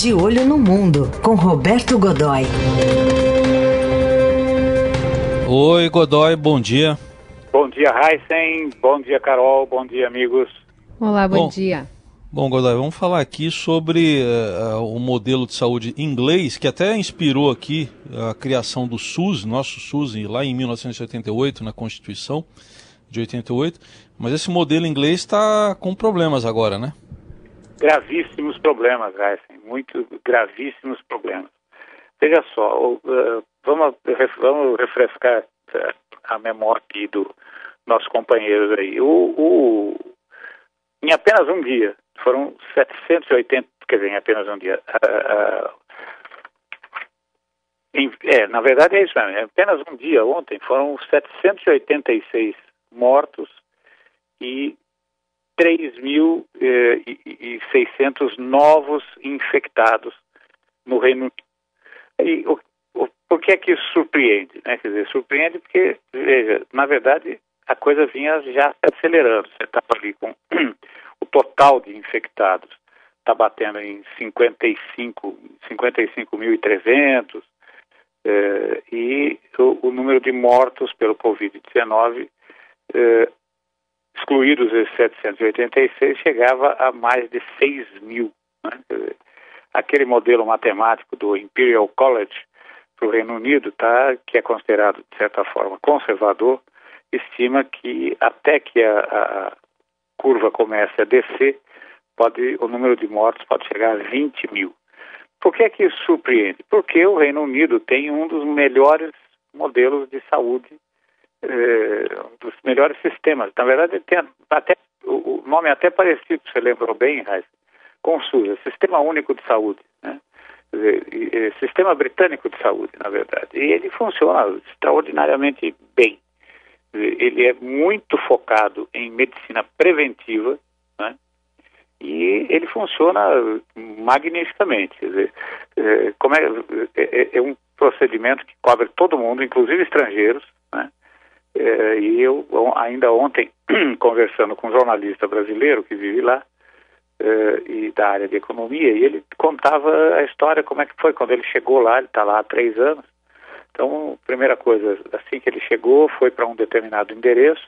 De Olho no Mundo, com Roberto Godoy. Oi, Godoy, bom dia. Bom dia, Heisen. Bom dia, Carol. Bom dia, amigos. Olá, bom, bom dia. Bom, Godoy, vamos falar aqui sobre uh, o modelo de saúde inglês, que até inspirou aqui a criação do SUS, nosso SUS, lá em 1988, na Constituição de 88. Mas esse modelo inglês está com problemas agora, né? Gravíssimos problemas, Heisen. Muito gravíssimos problemas. Veja só, uh, vamos, vamos refrescar a memória do nosso companheiro aí. O, o, em apenas um dia, foram 780, quer dizer, em apenas um dia. Uh, uh, em, é, na verdade é isso mesmo, em apenas um dia, ontem, foram 786 mortos e 3.600 novos infectados no Reino Unido. E o, o, por que é que isso surpreende? Né? Quer dizer, surpreende porque, veja, na verdade, a coisa vinha já acelerando. Você estava ali com o total de infectados está batendo em 55, 55.300 eh, e o, o, número de mortos pelo Covid-19, eh, excluídos esses 786, chegava a mais de 6 mil. Né? Aquele modelo matemático do Imperial College para o Reino Unido, tá, que é considerado, de certa forma, conservador, estima que até que a, a curva comece a descer, pode, o número de mortos pode chegar a 20 mil. Por que é que isso surpreende? Porque o Reino Unido tem um dos melhores modelos de saúde, eh, um dos melhores sistemas. Na verdade, tem até, o nome é até parecido, você lembrou bem, Raiz, com o SUS, é Sistema Único de Saúde. Né? Sistema britânico de saúde, na verdade. E ele funciona extraordinariamente bem ele é muito focado em medicina preventiva, né? E ele funciona magnificamente. Dizer, como é, é, é, um procedimento que cobre todo mundo, inclusive estrangeiros, né? É, e eu ainda ontem conversando com um jornalista brasileiro que vive lá é, e da área de economia, e ele contava a história como é que foi quando ele chegou lá, ele está lá há três anos, então, primeira coisa, assim que ele chegou, foi para um determinado endereço,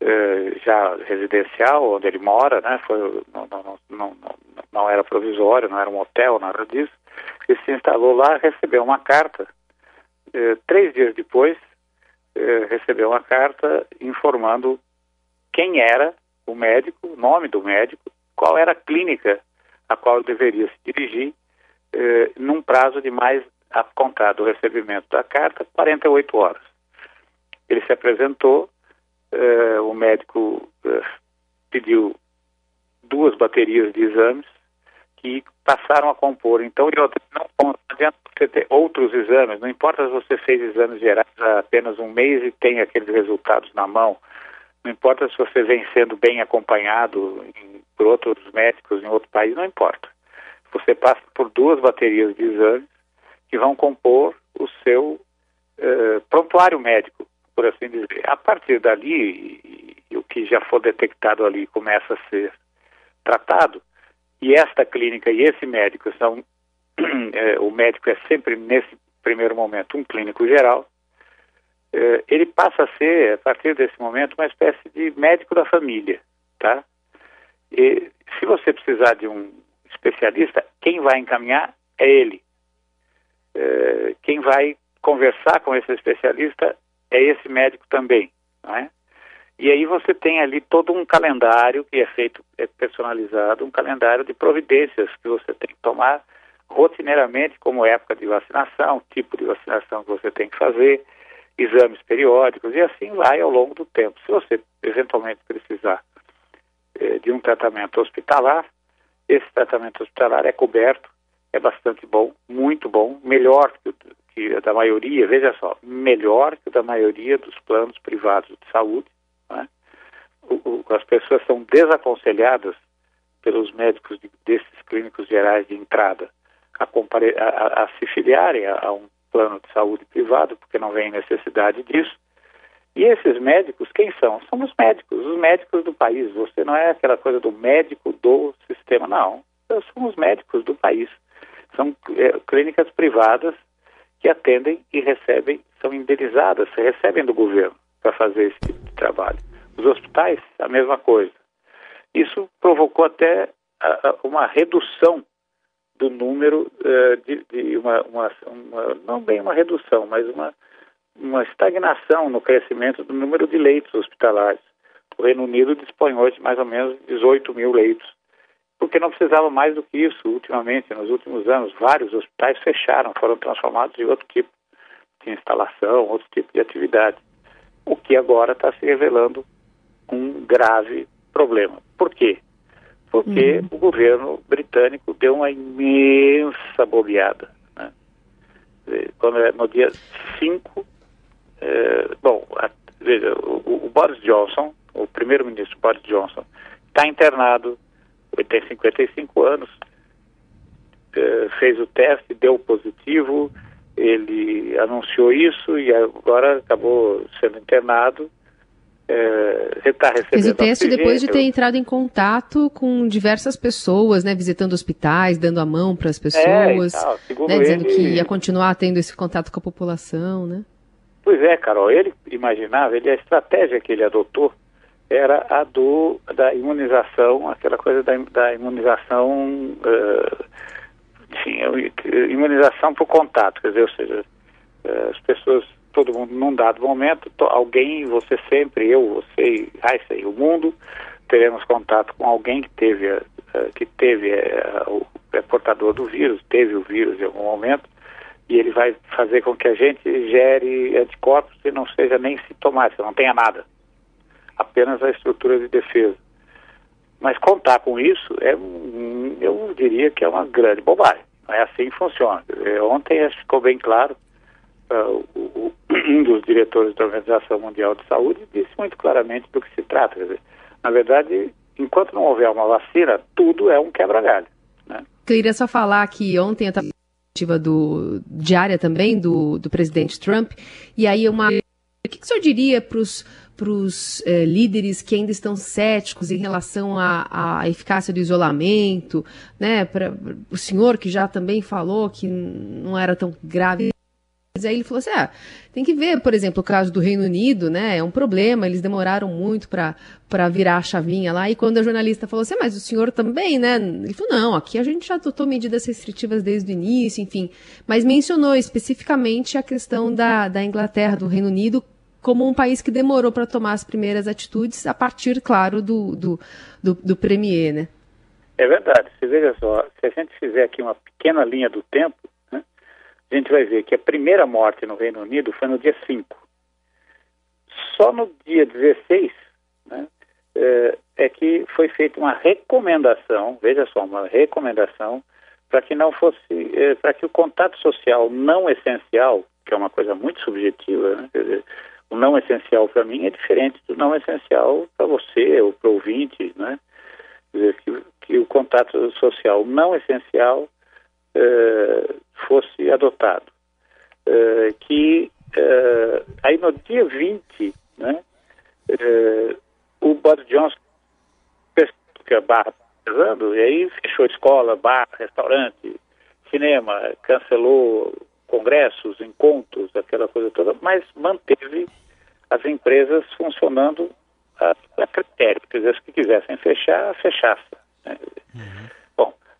eh, já residencial, onde ele mora, né? Foi, não, não, não, não, era provisório, não era um hotel, nada disso. Ele se instalou lá, recebeu uma carta. Eh, três dias depois, eh, recebeu uma carta informando quem era o médico, o nome do médico, qual era a clínica a qual deveria se dirigir, num prazo de mais a contar do recebimento da carta, 48 horas. Ele se apresentou, eh, o médico eh, pediu duas baterias de exames que passaram a compor. Então, não, adianta você ter outros exames, não importa se você fez exames gerais há apenas um mês e tem aqueles resultados na mão, não importa se você vem sendo bem acompanhado em, por outros médicos em outro país, não importa. Você passa por duas baterias de exames que vão compor o seu uh, prontuário médico, por assim dizer. A partir dali, e, e, o que já for detectado ali começa a ser tratado, e esta clínica e esse médico são, é, o médico é sempre, nesse primeiro momento, um clínico geral, é, ele passa a ser, a partir desse momento, uma espécie de médico da família, tá? E se você precisar de um especialista, quem vai encaminhar é ele. Eh, quem vai conversar com esse especialista é esse médico também, não é? E aí você tem ali todo um calendário que é feito, é personalizado, um calendário de providências que você tem que tomar rotineiramente, como época de vacinação, tipo de vacinação que você tem que fazer, exames periódicos, e assim vai ao longo do tempo. Se você eventualmente precisar eh, de um tratamento hospitalar, esse tratamento hospitalar é coberto é bastante bom, muito bom, melhor que, que da maioria, veja só, melhor que da maioria dos planos privados de saúde. As pessoas são desaconselhadas pelos médicos de, desses clínicos gerais de entrada a, compare, a, a se filiarem a, a um plano de saúde privado, porque não vem necessidade disso. E esses médicos, quem são? São os médicos, os médicos do país. Você não é aquela coisa do médico do sistema, não. são os médicos do país. São é, clínicas privadas que atendem e recebem, são indenizadas, recebem do governo para fazer esse tipo de trabalho. Os hospitais, a mesma coisa. Isso provocou até uma redução do número uh, de, de uma, uma, uma, não bem uma redução, mas uma, uma estagnação no crescimento do número de leitos hospitalares. O Reino Unido dispõe hoje de mais ou menos 18 mil leitos, porque não precisava mais do que isso ultimamente, nos últimos anos. Vários hospitais fecharam, foram transformados em outro tipo de instalação, outro tipo de atividade, o que agora está se revelando um grave problema. Por quê? Porque uhum. o governo britânico deu uma imensa bobeada. Né? Quando é no dia 5, é, bom, a, veja, o, o, Boris Johnson, o primeiro-ministro Boris Johnson, está internado, ele tem 55 anos, é, fez o teste, deu positivo, ele anunciou isso e agora acabou sendo internado é, está recebendo Fez o teste oxigênio. depois de ter entrado em contato com diversas pessoas, né, visitando hospitais, dando a mão para as é, pessoas, é, né, dizendo ele... que ia continuar tendo esse contato com a população, né? Pois é, Carol, ele imaginava, ele, a estratégia que ele adotou era a do, da imunização, aquela coisa da, da imunização, uh, enfim, imunização por contato, quer dizer, ou seja, uh, as pessoas todo mundo num dado momento, alguém, você sempre, eu, você, Raíssa e o mundo, teremos contato com alguém que teve, uh, que teve uh, o é portador do vírus, teve o vírus em algum momento, e ele vai fazer com que a gente gere anticorpos e não seja nem sintomático, não tenha nada, apenas a estrutura de defesa. Mas contar com isso, é, eu diria que é uma grande bobagem. Não é assim que funciona. Ontem ficou bem claro uh, um dos diretores da Organização Mundial de Saúde disse muito claramente do que se trata. Dizer, na verdade, enquanto não houver uma vacina, tudo é um quebra-galho. Né? Queria só falar que ontem a tentativa do diária também do, do presidente Trump, e aí uma o que, que o senhor diria para os eh, líderes que ainda estão céticos em relação à eficácia do isolamento, né? Para o senhor que já também falou que não era tão grave mas aí ele falou assim: ah, tem que ver, por exemplo, o caso do Reino Unido, né? É um problema, eles demoraram muito para virar a chavinha lá. E quando a jornalista falou assim, ah, mas o senhor também, né? Ele falou: não, aqui a gente já adotou medidas restritivas desde o início, enfim. Mas mencionou especificamente a questão da, da Inglaterra, do Reino Unido, como um país que demorou para tomar as primeiras atitudes, a partir, claro, do, do, do, do Premier, né? É verdade. Você veja só, se a gente fizer aqui uma pequena linha do tempo, a gente vai ver que a primeira morte no Reino Unido foi no dia 5. Só no dia 16 né, é, é que foi feita uma recomendação, veja só, uma recomendação para que não fosse, é, para que o contato social não essencial, que é uma coisa muito subjetiva, né, dizer, o não essencial para mim é diferente do não essencial para você ou para o ouvinte, né? Quer dizer, que, que o contato social não essencial uh, fosse adotado. Uh, que uh, aí no dia 20, né, o Boris Johnson que a barra pesando, e aí fechou escola, bar, restaurante, cinema, cancelou congressos, encontros, aquela coisa toda, mas manteve as empresas funcionando a, a critério. Quer dizer, se quisessem fechar, fechasse. Né? Uhum.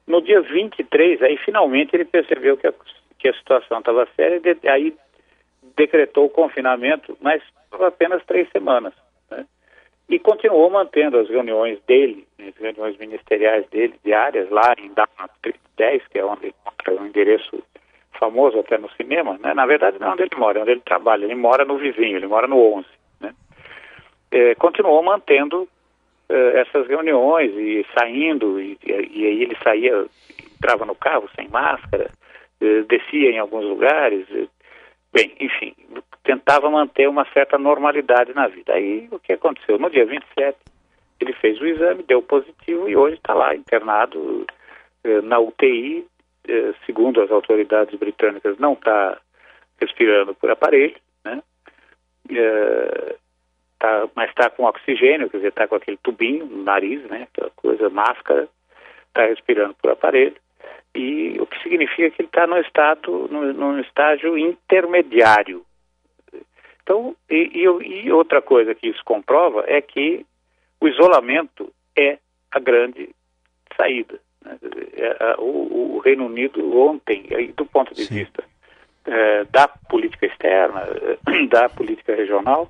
No dia 23, aí finalmente ele percebeu que a, que a situação estava séria e de, aí decretou o confinamento, mas por apenas três semanas. Né? E continuou mantendo as reuniões dele, as reuniões ministeriais dele, diárias, lá em Downing 10, que é onde é um endereço famoso até no cinema, né? Na verdade não é onde ele mora, é onde ele trabalha, ele mora no vizinho, ele mora no 11, né? É, continuou mantendo essas reuniões e saindo, e, e, aí ele saía, entrava no carro sem máscara, uh, descia em alguns lugares, uh, bem, enfim, tentava manter uma certa normalidade na vida. Aí o que aconteceu? No dia 27, ele fez o exame, deu positivo e hoje está lá internado na UTI, segundo as autoridades britânicas, não está respirando por aparelho, né? Tá, mas está com oxigênio, quer dizer, está com aquele tubinho no nariz, né, aquela coisa, máscara, está respirando por aparelho, e o que significa que ele está no estado, no, num estágio intermediário. Então, e, e, e outra coisa que isso comprova é que o isolamento é a grande saída. Né? É, o, Reino Unido ontem, do ponto de Sim. vista é, da política externa, da política regional,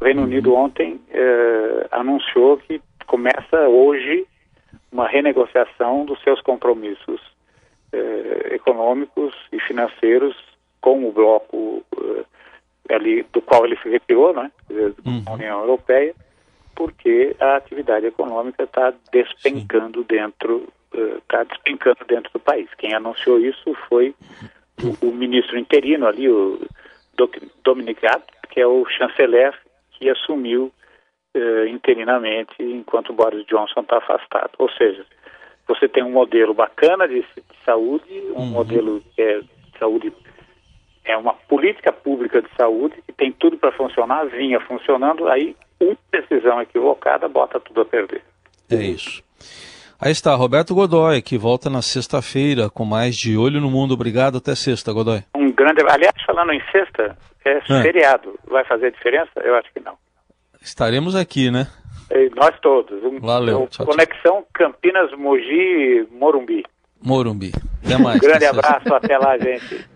o Reino. Unido ontem é, anunciou que começa hoje uma renegociação dos seus compromissos é, econômicos e financeiros com o bloco é, ali do qual ele se retirou, né, uhum. a União Europeia, porque a atividade econômica está despencando Sim. dentro está uh, despencando dentro do país. Quem anunciou isso foi o, o ministro interino ali, o Dominic Raab, que é o chanceler que assumiu uh, interinamente enquanto Boris Johnson está afastado. Ou seja, você tem um modelo bacana de, de saúde, um uhum. modelo que é de saúde é uma política pública de saúde que tem tudo para funcionar, vinha funcionando, aí uma decisão equivocada bota tudo a perder. É isso. Aí está, Roberto Godoy, que volta na sexta-feira com mais de Olho no Mundo. Obrigado, até sexta, Godoy. Um grande. Aliás, falando em sexta, é, é. feriado. Vai fazer diferença? Eu acho que não. Estaremos aqui, né? E nós todos. Um, Valeu. Um, tchau, conexão tchau. Campinas, Mogi, Morumbi. Morumbi. Até mais. um grande abraço, até lá, gente.